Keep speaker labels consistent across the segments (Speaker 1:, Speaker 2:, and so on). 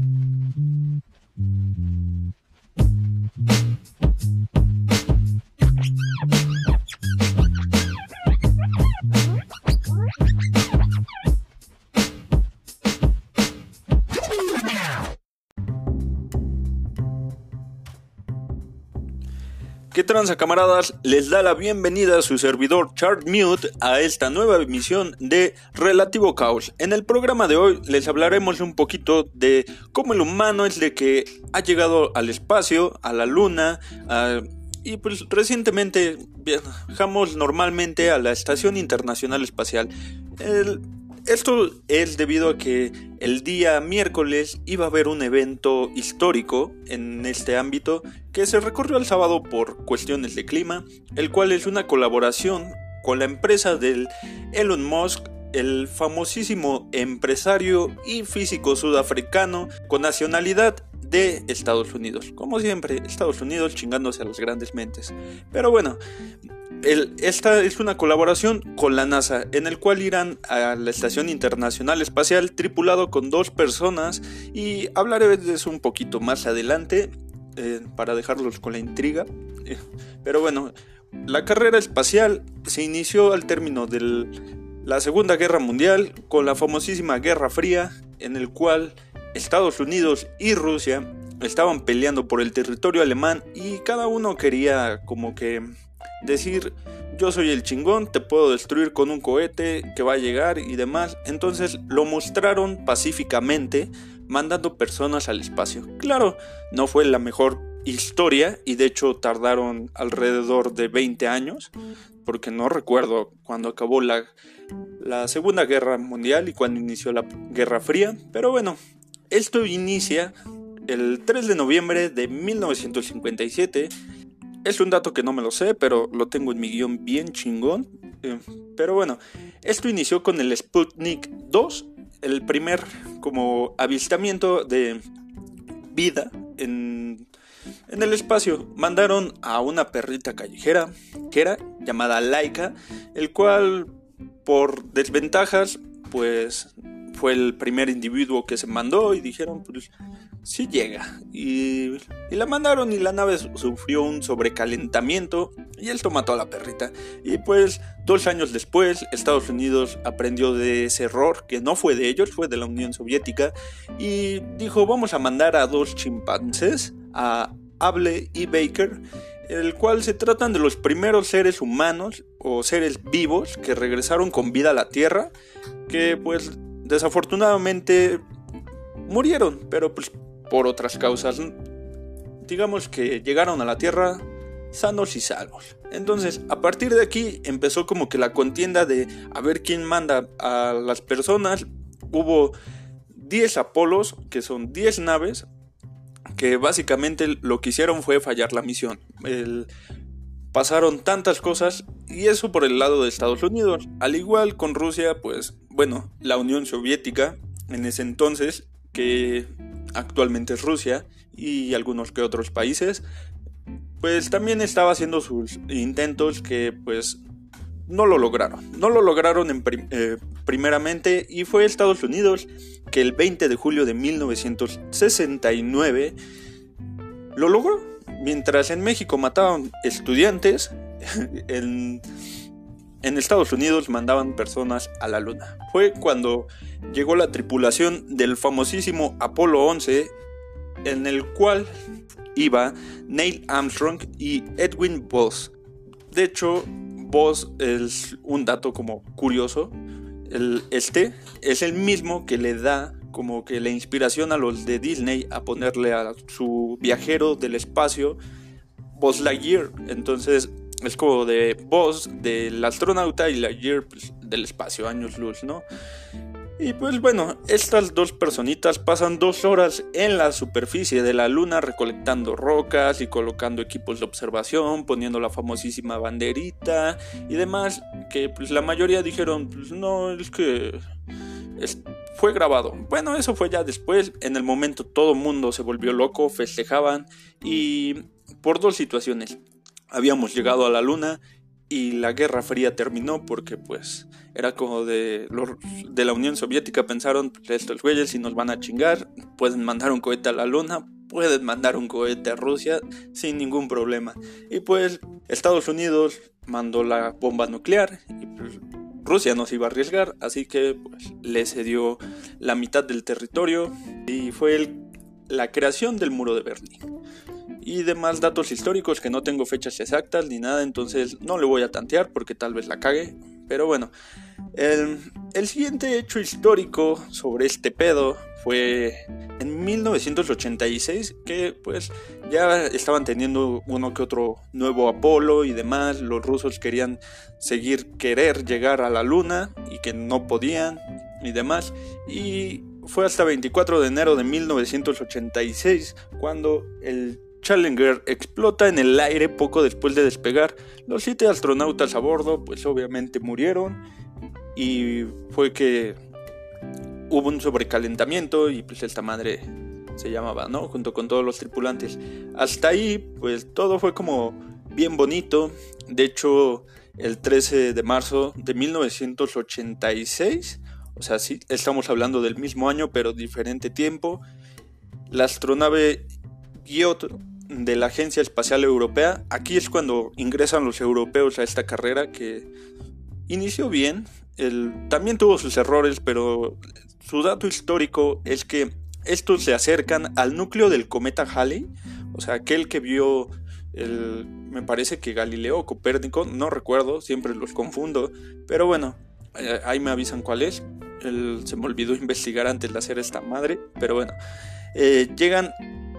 Speaker 1: Mm-hmm. ¿Qué tranza camaradas? Les da la bienvenida su servidor Chart Mute a esta nueva emisión de Relativo Caos. En el programa de hoy les hablaremos un poquito de cómo el humano es de que ha llegado al espacio, a la luna, y pues recientemente viajamos normalmente a la Estación Internacional Espacial. Esto es debido a que el día miércoles iba a haber un evento histórico en este ámbito que se recorrió el sábado por cuestiones de clima, el cual es una colaboración con la empresa del Elon Musk, el famosísimo empresario y físico sudafricano con nacionalidad de Estados Unidos. Como siempre, Estados Unidos chingándose a las grandes mentes. Pero bueno, esta es una colaboración con la NASA, en el cual irán a la Estación Internacional Espacial tripulado con dos personas y hablaré de eso un poquito más adelante eh, para dejarlos con la intriga. Pero bueno, la carrera espacial se inició al término de la Segunda Guerra Mundial con la famosísima Guerra Fría, en el cual Estados Unidos y Rusia estaban peleando por el territorio alemán y cada uno quería como que decir yo soy el chingón, te puedo destruir con un cohete que va a llegar y demás. Entonces lo mostraron pacíficamente mandando personas al espacio. Claro, no fue la mejor historia y de hecho tardaron alrededor de 20 años, porque no recuerdo cuando acabó la, Segunda Guerra Mundial y cuando inició la Guerra Fría, pero bueno, esto inicia el 3 de noviembre de 1957 es un dato que no me lo sé, pero lo tengo en mi guion bien chingón. Eh, pero bueno, esto inició con el Sputnik 2, el primer como avistamiento de vida en, en el espacio. Mandaron a una perrita callejera, que era llamada Laika, el cual por desventajas, pues fue el primer individuo que se mandó y dijeron, pues sí llega. Y, la mandaron y la nave sufrió un sobrecalentamiento y él mató a la perrita. Y pues dos años después Estados Unidos aprendió de ese error, que no fue de ellos, fue de la Unión Soviética, y dijo vamos a mandar a dos chimpancés, a Able y Baker, el cual se tratan de los primeros seres humanos o seres vivos que regresaron con vida a la Tierra, que pues desafortunadamente murieron, pero pues por otras causas. Digamos que llegaron a la Tierra sanos y salvos. Entonces, a partir de aquí empezó como que la contienda de a ver quién manda a las personas. Hubo 10 Apolos, que son 10 naves, que básicamente lo que hicieron fue fallar la misión. pasaron tantas cosas y eso por el lado de Estados Unidos. Al igual con Rusia, pues bueno, la Unión Soviética en ese entonces, que actualmente es Rusia, y algunos que otros países, pues también estaba haciendo sus intentos que pues no lo lograron. No lo lograron eh, primeramente y fue Estados Unidos que el 20 de julio de 1969 lo logró. Mientras en México mataban estudiantes, en en Estados Unidos mandaban personas a la Luna. Fue cuando llegó la tripulación del famosísimo Apolo 11, en el cual iba Neil Armstrong y Edwin Buzz. De hecho, Buzz es un dato como curioso. Este es el mismo que le da como que la inspiración a los de Disney a ponerle a su viajero del espacio Buzz Lightyear. Entonces es como de voz del astronauta y la year pues, del espacio, años luz, ¿no? Y pues bueno, estas dos personitas pasan dos horas en la superficie de la luna recolectando rocas y colocando equipos de observación, poniendo la famosísima banderita y demás, que pues la mayoría dijeron, pues no, es que fue grabado. Bueno, eso fue ya después, en el momento todo mundo se volvió loco, festejaban y por dos situaciones habíamos llegado a la luna y la Guerra Fría terminó porque pues era como de, la Unión Soviética pensaron, pues, estos güeyes si nos van a chingar, pueden mandar un cohete a la luna, pueden mandar un cohete a Rusia sin ningún problema. Y pues Estados Unidos mandó la bomba nuclear y pues, Rusia no se iba a arriesgar, así que pues, le cedió la mitad del territorio y fue la creación del muro de Berlín y demás datos históricos que no tengo fechas exactas ni nada, entonces no le voy a tantear porque tal vez la cague. Pero bueno, el, el siguiente hecho histórico sobre este pedo fue en 1986 que pues ya estaban teniendo uno que otro nuevo Apolo y demás, los rusos querían seguir querer llegar a la luna y que no podían y demás y fue hasta 24 de enero de 1986 cuando el Challenger explota en el aire poco después de despegar. Los siete astronautas a bordo pues obviamente murieron y fue que hubo un sobrecalentamiento y pues esta madre se llamaba, ¿no? Junto con todos los tripulantes. Hasta ahí pues todo fue como bien bonito. De hecho el 13 de marzo de 1986, o sea, sí, estamos hablando del mismo año pero diferente tiempo, la astronave Giotto de la Agencia Espacial Europea. Aquí es cuando ingresan los europeos a esta carrera que inició bien. también tuvo sus errores, pero su dato histórico es que estos se acercan al núcleo del cometa Halley, o sea, aquel que vio el, me parece que Galileo o Copérnico, no recuerdo, siempre los confundo, pero bueno, eh, ahí me avisan cuál es. se me olvidó investigar antes de hacer esta madre, pero bueno, eh, llegan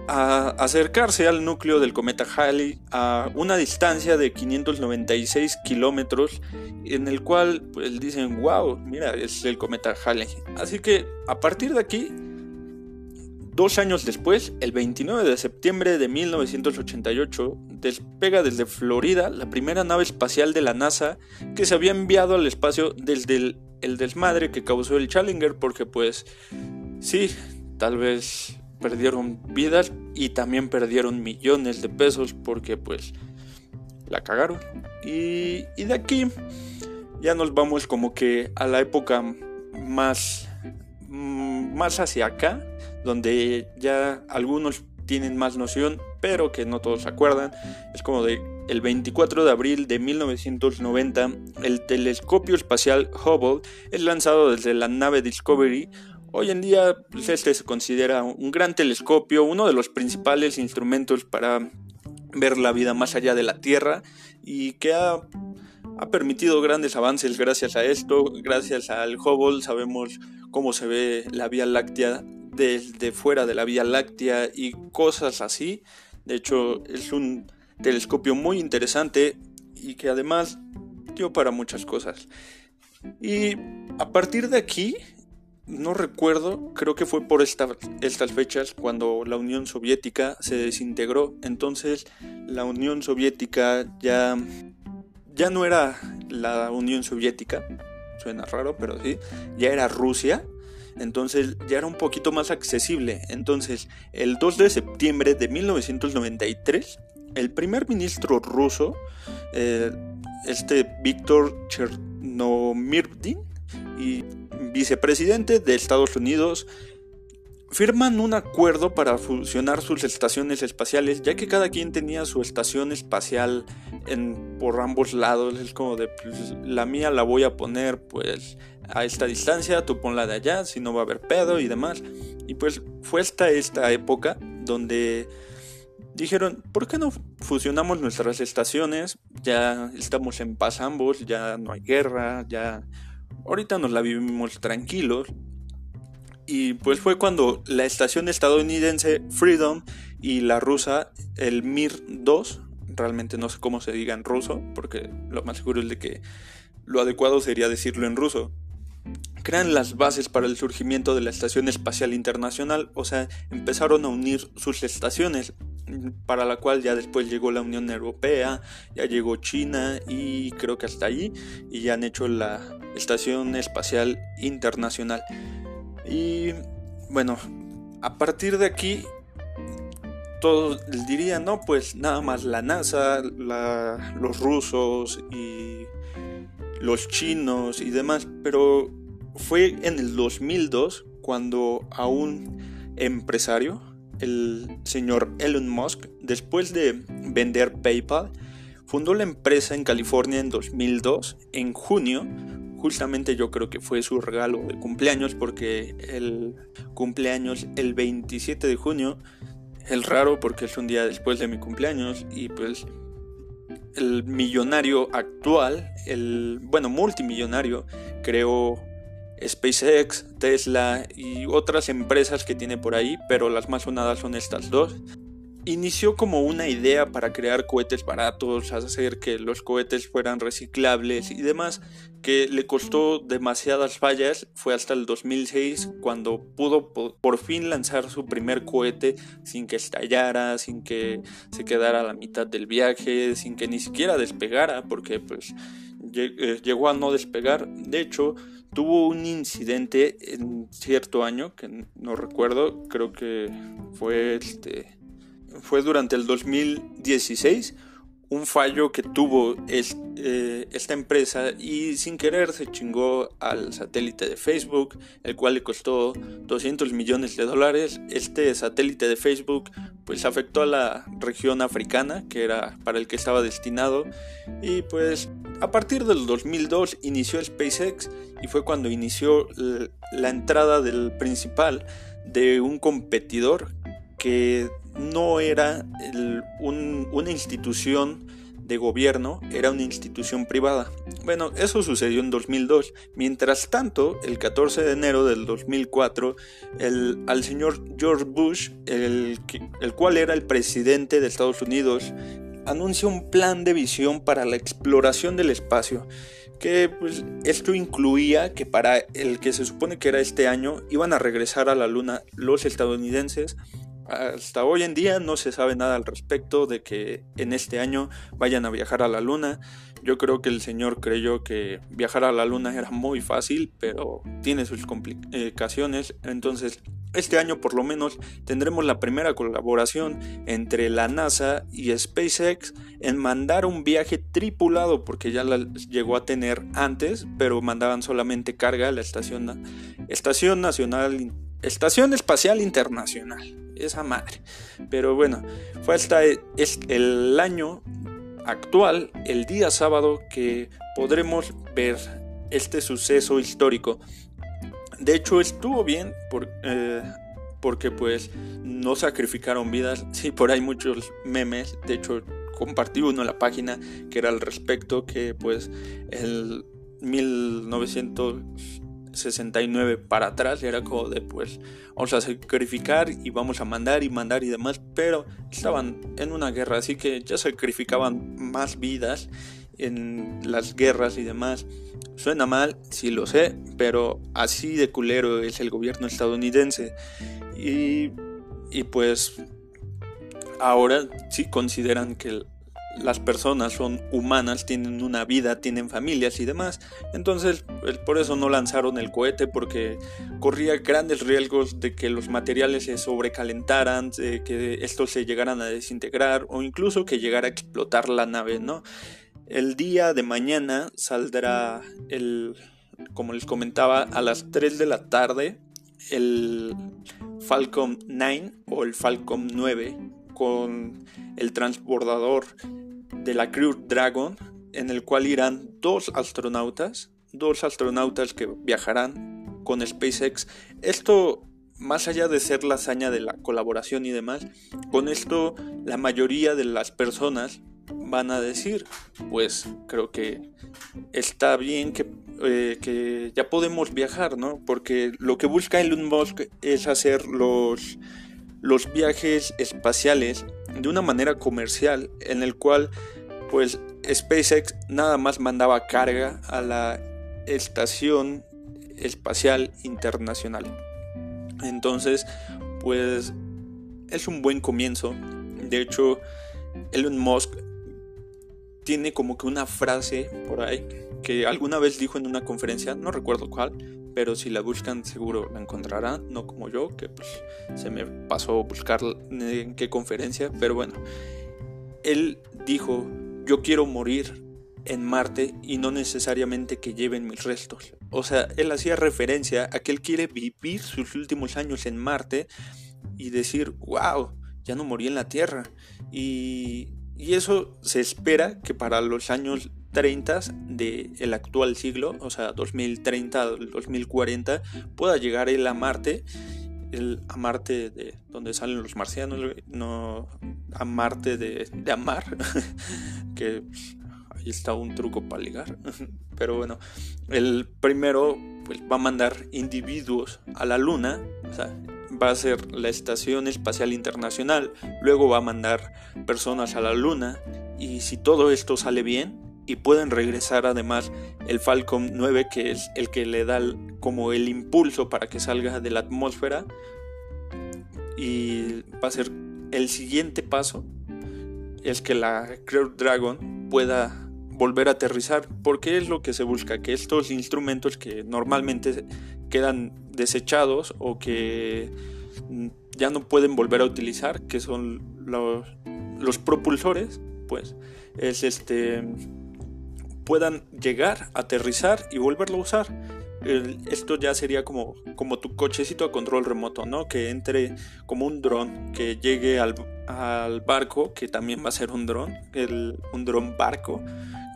Speaker 1: a acercarse al núcleo del cometa Halley a una distancia de 596 kilómetros, en el cual pues dicen, wow, mira, es el cometa Halley. Así que a partir de aquí, dos años después, el 29 de septiembre de 1988, despega desde Florida la primera nave espacial de la NASA que se había enviado al espacio desde el, el desmadre que causó el Challenger, porque pues sí, tal vez perdieron vidas y también perdieron millones de pesos porque pues la cagaron. Y, y de aquí ya nos vamos como que a la época más, mm, más hacia acá, donde ya algunos tienen más noción, pero que no todos se acuerdan. Es como de el 24 de abril de 1990, el telescopio espacial Hubble es lanzado desde la nave Discovery Hoy en día pues, este se considera un gran telescopio, uno de los principales instrumentos para ver la vida más allá de la Tierra y que ha, ha permitido grandes avances gracias a esto, gracias al Hubble sabemos cómo se ve la Vía Láctea desde fuera de la Vía Láctea y cosas así. De hecho es un telescopio muy interesante y que además dio para muchas cosas. Y a partir de aquí no recuerdo, creo que fue por estas fechas cuando la Unión Soviética se desintegró. Entonces la Unión Soviética ya, ya no era la Unión Soviética, suena raro, pero sí, ya era Rusia. Entonces ya era un poquito más accesible. Entonces el 2 de septiembre de 1993, el primer ministro ruso, eh, este Víctor Chernomyrdin, y vicepresidente de Estados Unidos firman un acuerdo para fusionar sus estaciones espaciales, ya que cada quien tenía su estación espacial en, por ambos lados. Es como de, pues, la mía la voy a poner pues a esta distancia, tú ponla de allá, si no va a haber pedo y demás. Y pues fue hasta esta época donde dijeron, ¿por qué no fusionamos nuestras estaciones? Ya estamos en paz ambos, ya no hay guerra, ya ahorita nos la vivimos tranquilos. Y pues fue cuando la estación estadounidense Freedom y la rusa, el Mir 2, realmente no sé cómo se diga en ruso, porque lo más seguro es de que lo adecuado sería decirlo en ruso, crean las bases para el surgimiento de la Estación Espacial Internacional, o sea, empezaron a unir sus estaciones, para la cual ya después llegó la Unión Europea, ya llegó China y creo que hasta allí, y ya han hecho la Estación Espacial Internacional. Y bueno, a partir de aquí, todos dirían, no, pues nada más la NASA, los rusos y los chinos y demás, pero fue en el 2002 cuando a un empresario, el señor Elon Musk, después de vender PayPal, fundó la empresa en California en 2002, en junio, justamente yo creo que fue su regalo de cumpleaños porque el cumpleaños el 27 de junio, el raro porque es un día después de mi cumpleaños y pues el millonario actual, el bueno, multimillonario, creó SpaceX, Tesla y otras empresas que tiene por ahí, pero las más sonadas son estas dos. Inició como una idea para crear cohetes baratos, hacer que los cohetes fueran reciclables y demás, que le costó demasiadas fallas. Fue hasta el 2006 cuando pudo por fin lanzar su primer cohete sin que estallara, sin que se quedara a la mitad del viaje, sin que ni siquiera despegara, porque pues eh, llegó a no despegar. De hecho, tuvo un incidente en cierto año que no recuerdo, creo que fue este fue durante el 2016 un fallo que tuvo eh, esta empresa y sin querer se chingó al satélite de Facebook, el cual le costó 200 millones de dólares. Este satélite de Facebook pues afectó a la región africana, que era para el que estaba destinado, y pues a partir del 2002 inició SpaceX y fue cuando inició la entrada del principal de un competidor que no era una institución de gobierno, era una institución privada. Bueno, eso sucedió en 2002. Mientras tanto, el 14 de enero del 2004, el, al señor George Bush, el, el cual era el presidente de Estados Unidos, anuncia un plan de visión para la exploración del espacio que pues, esto incluía que para el que se supone que era este año iban a regresar a la luna los estadounidenses hasta hoy en día no se sabe nada al respecto de que en este año vayan a viajar a la luna. Yo creo que el señor creyó que viajar a la luna era muy fácil, pero tiene sus complicaciones. Entonces, este año por lo menos tendremos la primera colaboración entre la NASA y SpaceX en mandar un viaje tripulado, porque ya la llegó a tener antes, pero mandaban solamente carga a la estación, estación nacional, estación espacial internacional esa madre. Pero bueno, fue hasta el año actual, el día sábado, que podremos ver este suceso histórico. De hecho, estuvo bien eh, porque pues no sacrificaron vidas. Sí, por ahí muchos memes. De hecho, compartí uno en la página que era al respecto que pues el 1900 69 para atrás era como de pues vamos a sacrificar y vamos a mandar y mandar y demás pero estaban en una guerra así que ya sacrificaban más vidas en las guerras y demás suena mal sí lo sé pero así de culero es el gobierno estadounidense y, y pues ahora sí consideran que las personas son humanas, tienen una vida, tienen familias y demás. Entonces, por eso no lanzaron el cohete porque corría grandes riesgos de que los materiales se sobrecalentaran, de que estos se llegaran a desintegrar o incluso que llegara a explotar la nave, ¿no? El día de mañana saldrá el, como les comentaba, a las 3 de la tarde el Falcon 9 o el Falcon 9 con el transbordador de la Crew Dragon, en el cual irán dos astronautas, dos astronautas que viajarán con SpaceX. Esto, más allá de ser la hazaña de la colaboración y demás, con esto la mayoría de las personas van a decir, pues creo que está bien que, eh, que ya podemos viajar, ¿no? Porque lo que busca Elon Musk es hacer los los viajes espaciales de una manera comercial en el cual pues SpaceX nada más mandaba carga a la estación espacial internacional. Entonces, pues es un buen comienzo. De hecho, Elon Musk tiene como que una frase por ahí que alguna vez dijo en una conferencia, no recuerdo cuál, pero si la buscan seguro la encontrarán, no como yo, que pues se me pasó buscar en qué conferencia, pero bueno, él dijo, yo quiero morir en Marte y no necesariamente que lleven mis restos. O sea, él hacía referencia a que él quiere vivir sus últimos años en Marte y decir, wow, ya no morí en la Tierra. Y, y eso se espera que para los años 30 del actual siglo, o sea, 2030, 2040, pueda llegar él a Marte, el, a Marte de donde salen los marcianos, no a Marte de, de Amar, que ahí está un truco para ligar, pero bueno, el primero pues, va a mandar individuos a la Luna, o sea, va a ser la Estación Espacial Internacional, luego va a mandar personas a la Luna, y si todo esto sale bien, y pueden regresar además el Falcon 9 que es el que le da como el impulso para que salga de la atmósfera y va a ser el siguiente paso es que la Crew Dragon pueda volver a aterrizar porque es lo que se busca que estos instrumentos que normalmente quedan desechados o que ya no pueden volver a utilizar que son los, los propulsores pues es este puedan llegar, aterrizar y volverlo a usar. esto ya sería como, como tu cochecito a control remoto, ¿no? Que entre como un dron, que llegue al, barco, que también va a ser un dron, un dron barco,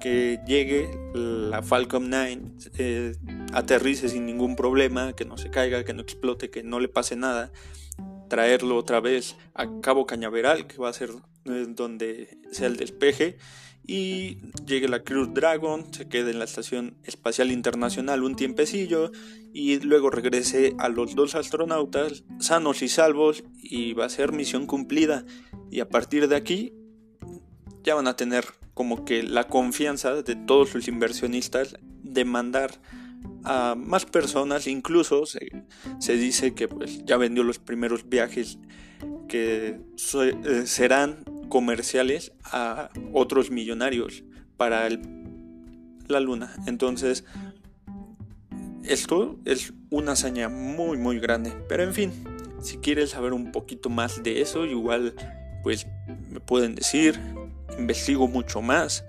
Speaker 1: que llegue la Falcon 9, eh, aterrice sin ningún problema, que no se caiga, que no explote, que no le pase nada, traerlo otra vez a Cabo Cañaveral, que va a ser eh, donde sea el despeje y llegue la Cruz Dragon, se quede en la Estación Espacial Internacional un tiempecillo y luego regrese a los dos astronautas sanos y salvos y va a ser misión cumplida. Y a partir de aquí ya van a tener como que la confianza de todos sus inversionistas de mandar a más personas, incluso dice que pues ya vendió los primeros viajes que eh, serán comerciales a otros millonarios para la luna. Entonces, esto es una hazaña muy muy grande. Pero en fin, si quieres saber un poquito más de eso, igual pues me pueden decir, investigo mucho más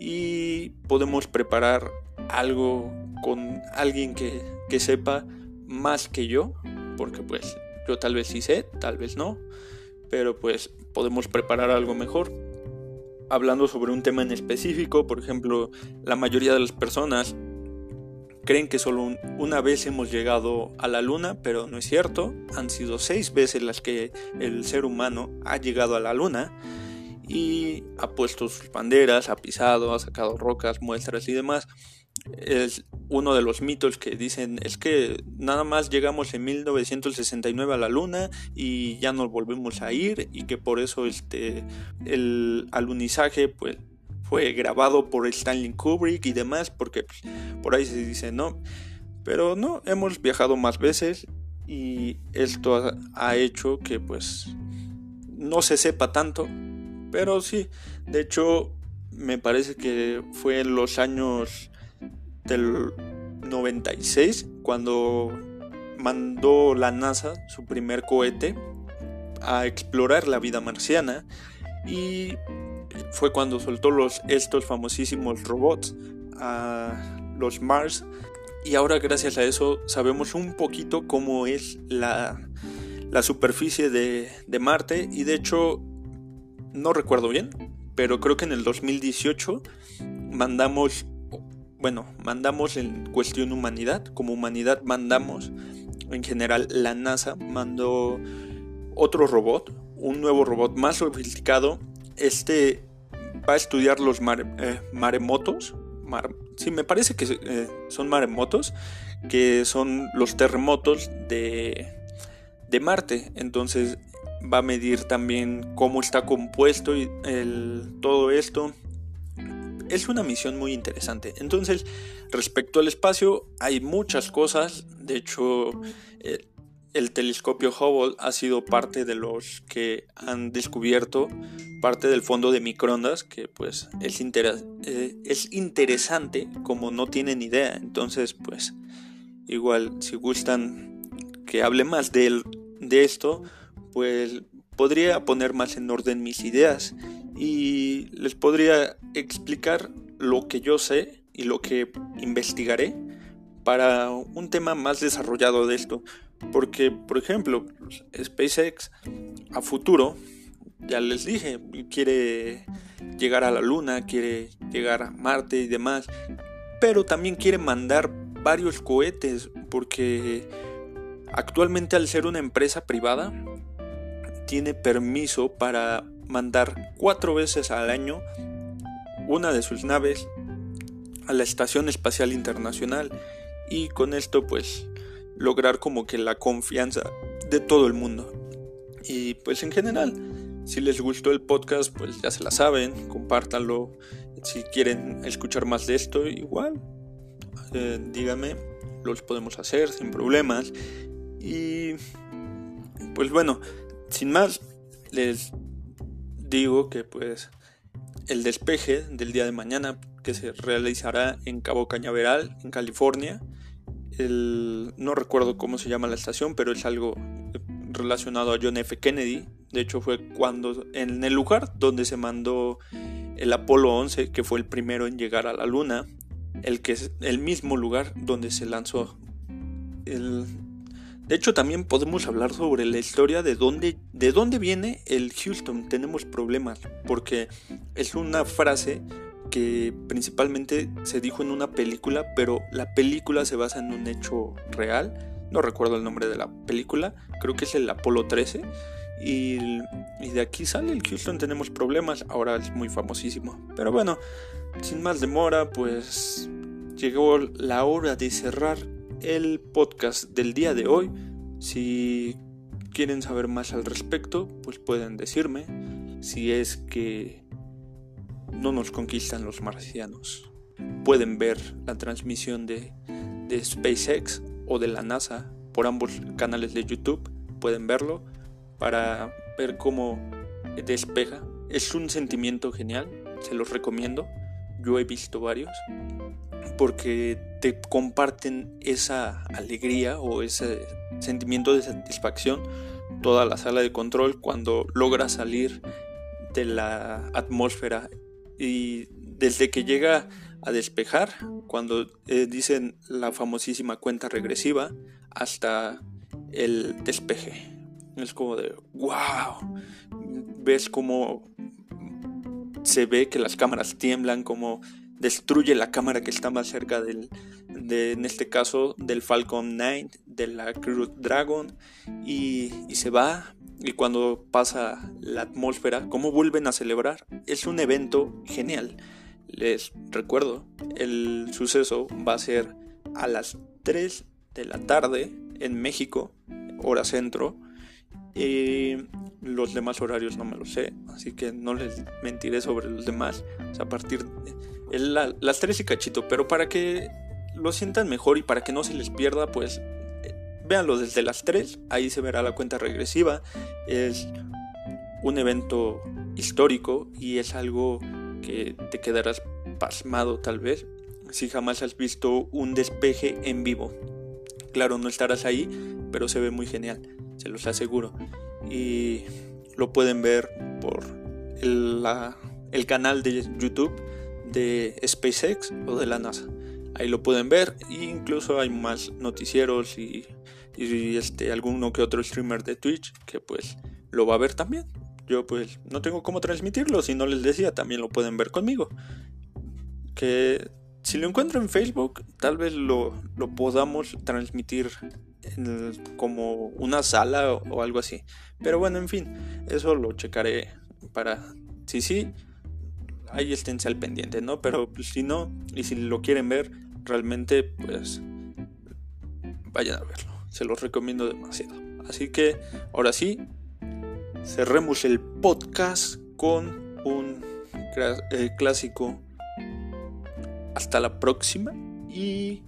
Speaker 1: y podemos preparar algo con alguien que, que sepa más que yo, porque pues yo tal vez sí sé, tal vez no, pero pues podemos preparar algo mejor. Hablando sobre un tema en específico, por ejemplo, la mayoría de las personas creen que solo una vez hemos llegado a la luna, pero no es cierto. Han sido seis veces las que el ser humano ha llegado a la luna y ha puesto sus banderas, ha pisado, ha sacado rocas, muestras y demás es uno de los mitos que dicen es que nada más llegamos en 1969 a la luna y ya nos volvemos a ir y que por eso este el alunizaje pues fue grabado por Stanley Kubrick y demás porque pues, por ahí se dice no pero no hemos viajado más veces y esto ha, ha hecho que pues no se sepa tanto pero sí de hecho me parece que fue en los años del 96 cuando mandó la NASA su primer cohete a explorar la vida marciana. Y fue cuando soltó los estos famosísimos robots a los Mars. Y ahora gracias a eso sabemos un poquito cómo es la, la superficie de, de Marte. Y de hecho no recuerdo bien pero creo que en el 2018 mandamos bueno, mandamos en cuestión humanidad, como humanidad mandamos, en general la NASA mandó otro robot, un nuevo robot más sofisticado, este va a estudiar los eh, maremotos, sí, me parece que eh, son maremotos, que son los terremotos de, de Marte, entonces va a medir también cómo está compuesto el, todo esto, es una misión muy interesante. Entonces, respecto al espacio, hay muchas cosas. De hecho, eh, el telescopio Hubble ha sido parte de los que han descubierto parte del fondo de microondas, que pues es, eh, es interesante como no tienen idea. Entonces, pues igual, si gustan que hable más de, de esto, pues podría poner más en orden mis ideas y les podría explicar lo que yo sé y lo que investigaré para un tema más desarrollado de esto. Porque, por ejemplo, SpaceX a futuro, ya les dije, quiere llegar a la Luna, quiere llegar a Marte y demás, pero también quiere mandar varios cohetes porque actualmente al ser una empresa privada tiene permiso para mandar cuatro veces al año una de sus naves a la Estación Espacial Internacional y con esto pues lograr como que la confianza de todo el mundo. Y pues en general, si les gustó el podcast, pues ya se la saben, compártanlo. Si quieren escuchar más de esto, igual, eh, díganme, los podemos hacer sin problemas. Y pues bueno, sin más, les digo que pues el despeje del día de mañana que se realizará en Cabo Cañaveral, en California, no recuerdo cómo se llama la estación, pero es algo relacionado a John F. Kennedy. De hecho, fue cuando en el lugar donde se mandó el Apolo 11, que fue el primero en llegar a la Luna, el que es el mismo lugar donde se lanzó el de hecho, también podemos hablar sobre la historia de dónde, de dónde viene el Houston. Tenemos problemas, porque es una frase que principalmente se dijo en una película, pero la película se basa en un hecho real. No recuerdo el nombre de la película, creo que es el Apolo 13. Y, y, de aquí sale el Houston, tenemos problemas, ahora es muy famosísimo. Pero bueno, sin más demora, pues llegó la hora de cerrar el podcast del día de hoy. Si quieren saber más al respecto, pues pueden decirme si es que no nos conquistan los marcianos. Pueden ver la transmisión de, de SpaceX o de la NASA por ambos canales de YouTube. Pueden verlo para ver cómo despeja. Es un sentimiento genial, se los recomiendo. Yo he visto varios porque te comparten esa alegría o ese sentimiento de satisfacción toda la sala de control cuando logra salir de la atmósfera y desde que llega a despejar, cuando eh, dicen la famosísima cuenta regresiva, hasta el despeje. Es como de, wow, ves como se ve que las cámaras tiemblan, como destruye la cámara que está más cerca del, de, en este caso, del Falcon 9, de la Crew Dragon, y, y se va y cuando pasa la atmósfera, cómo vuelven a celebrar. Es un evento genial. Les recuerdo, el suceso va a ser a las 3 de la tarde en México, hora centro. Y los demás horarios no me lo sé, así que no les mentiré sobre los demás. a partir de las 3 y cachito, pero para que lo sientan mejor y para que no se les pierda, pues véanlo desde las 3, ahí se verá la cuenta regresiva. Es un evento histórico y es algo que te quedarás pasmado tal vez si jamás has visto un despeje en vivo. Claro, no estarás ahí, pero se ve muy genial, se los aseguro. Y lo pueden ver por el canal de YouTube de SpaceX o de la NASA. Ahí lo pueden ver. E incluso hay más noticieros y y este, alguno que otro streamer de Twitch que pues lo va a ver también. Yo pues no tengo cómo transmitirlo, si no les decía, también lo pueden ver conmigo. Que si lo encuentro en Facebook, tal vez lo, lo podamos transmitir como una sala o, algo así. Pero bueno, en fin, eso lo checaré para... Si sí, ahí esténse al pendiente, ¿no? Pero pues, si no, y si lo quieren ver, realmente pues vayan a verlo se los recomiendo demasiado. Así que ahora sí, cerremos el podcast con un eh, clásico. Hasta la próxima y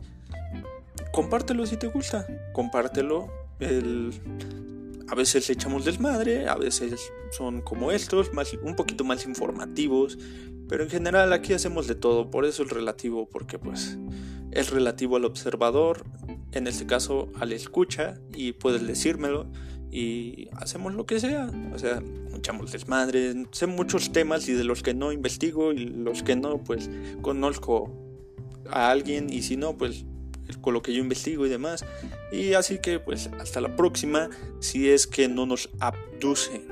Speaker 1: compártelo si te gusta. Compártelo. A veces echamos desmadre, a veces son como estos, más, un poquito más informativos. Pero en general aquí hacemos de todo, por eso es relativo, porque pues es relativo al observador, en este caso al escucha y puedes decírmelo y hacemos lo que sea. O sea, echamos desmadre, sé muchos temas y de los que no investigo y los que no, pues conozco a alguien y si no, pues con lo que yo investigo y demás. Y así que pues hasta la próxima, si es que no nos abducen.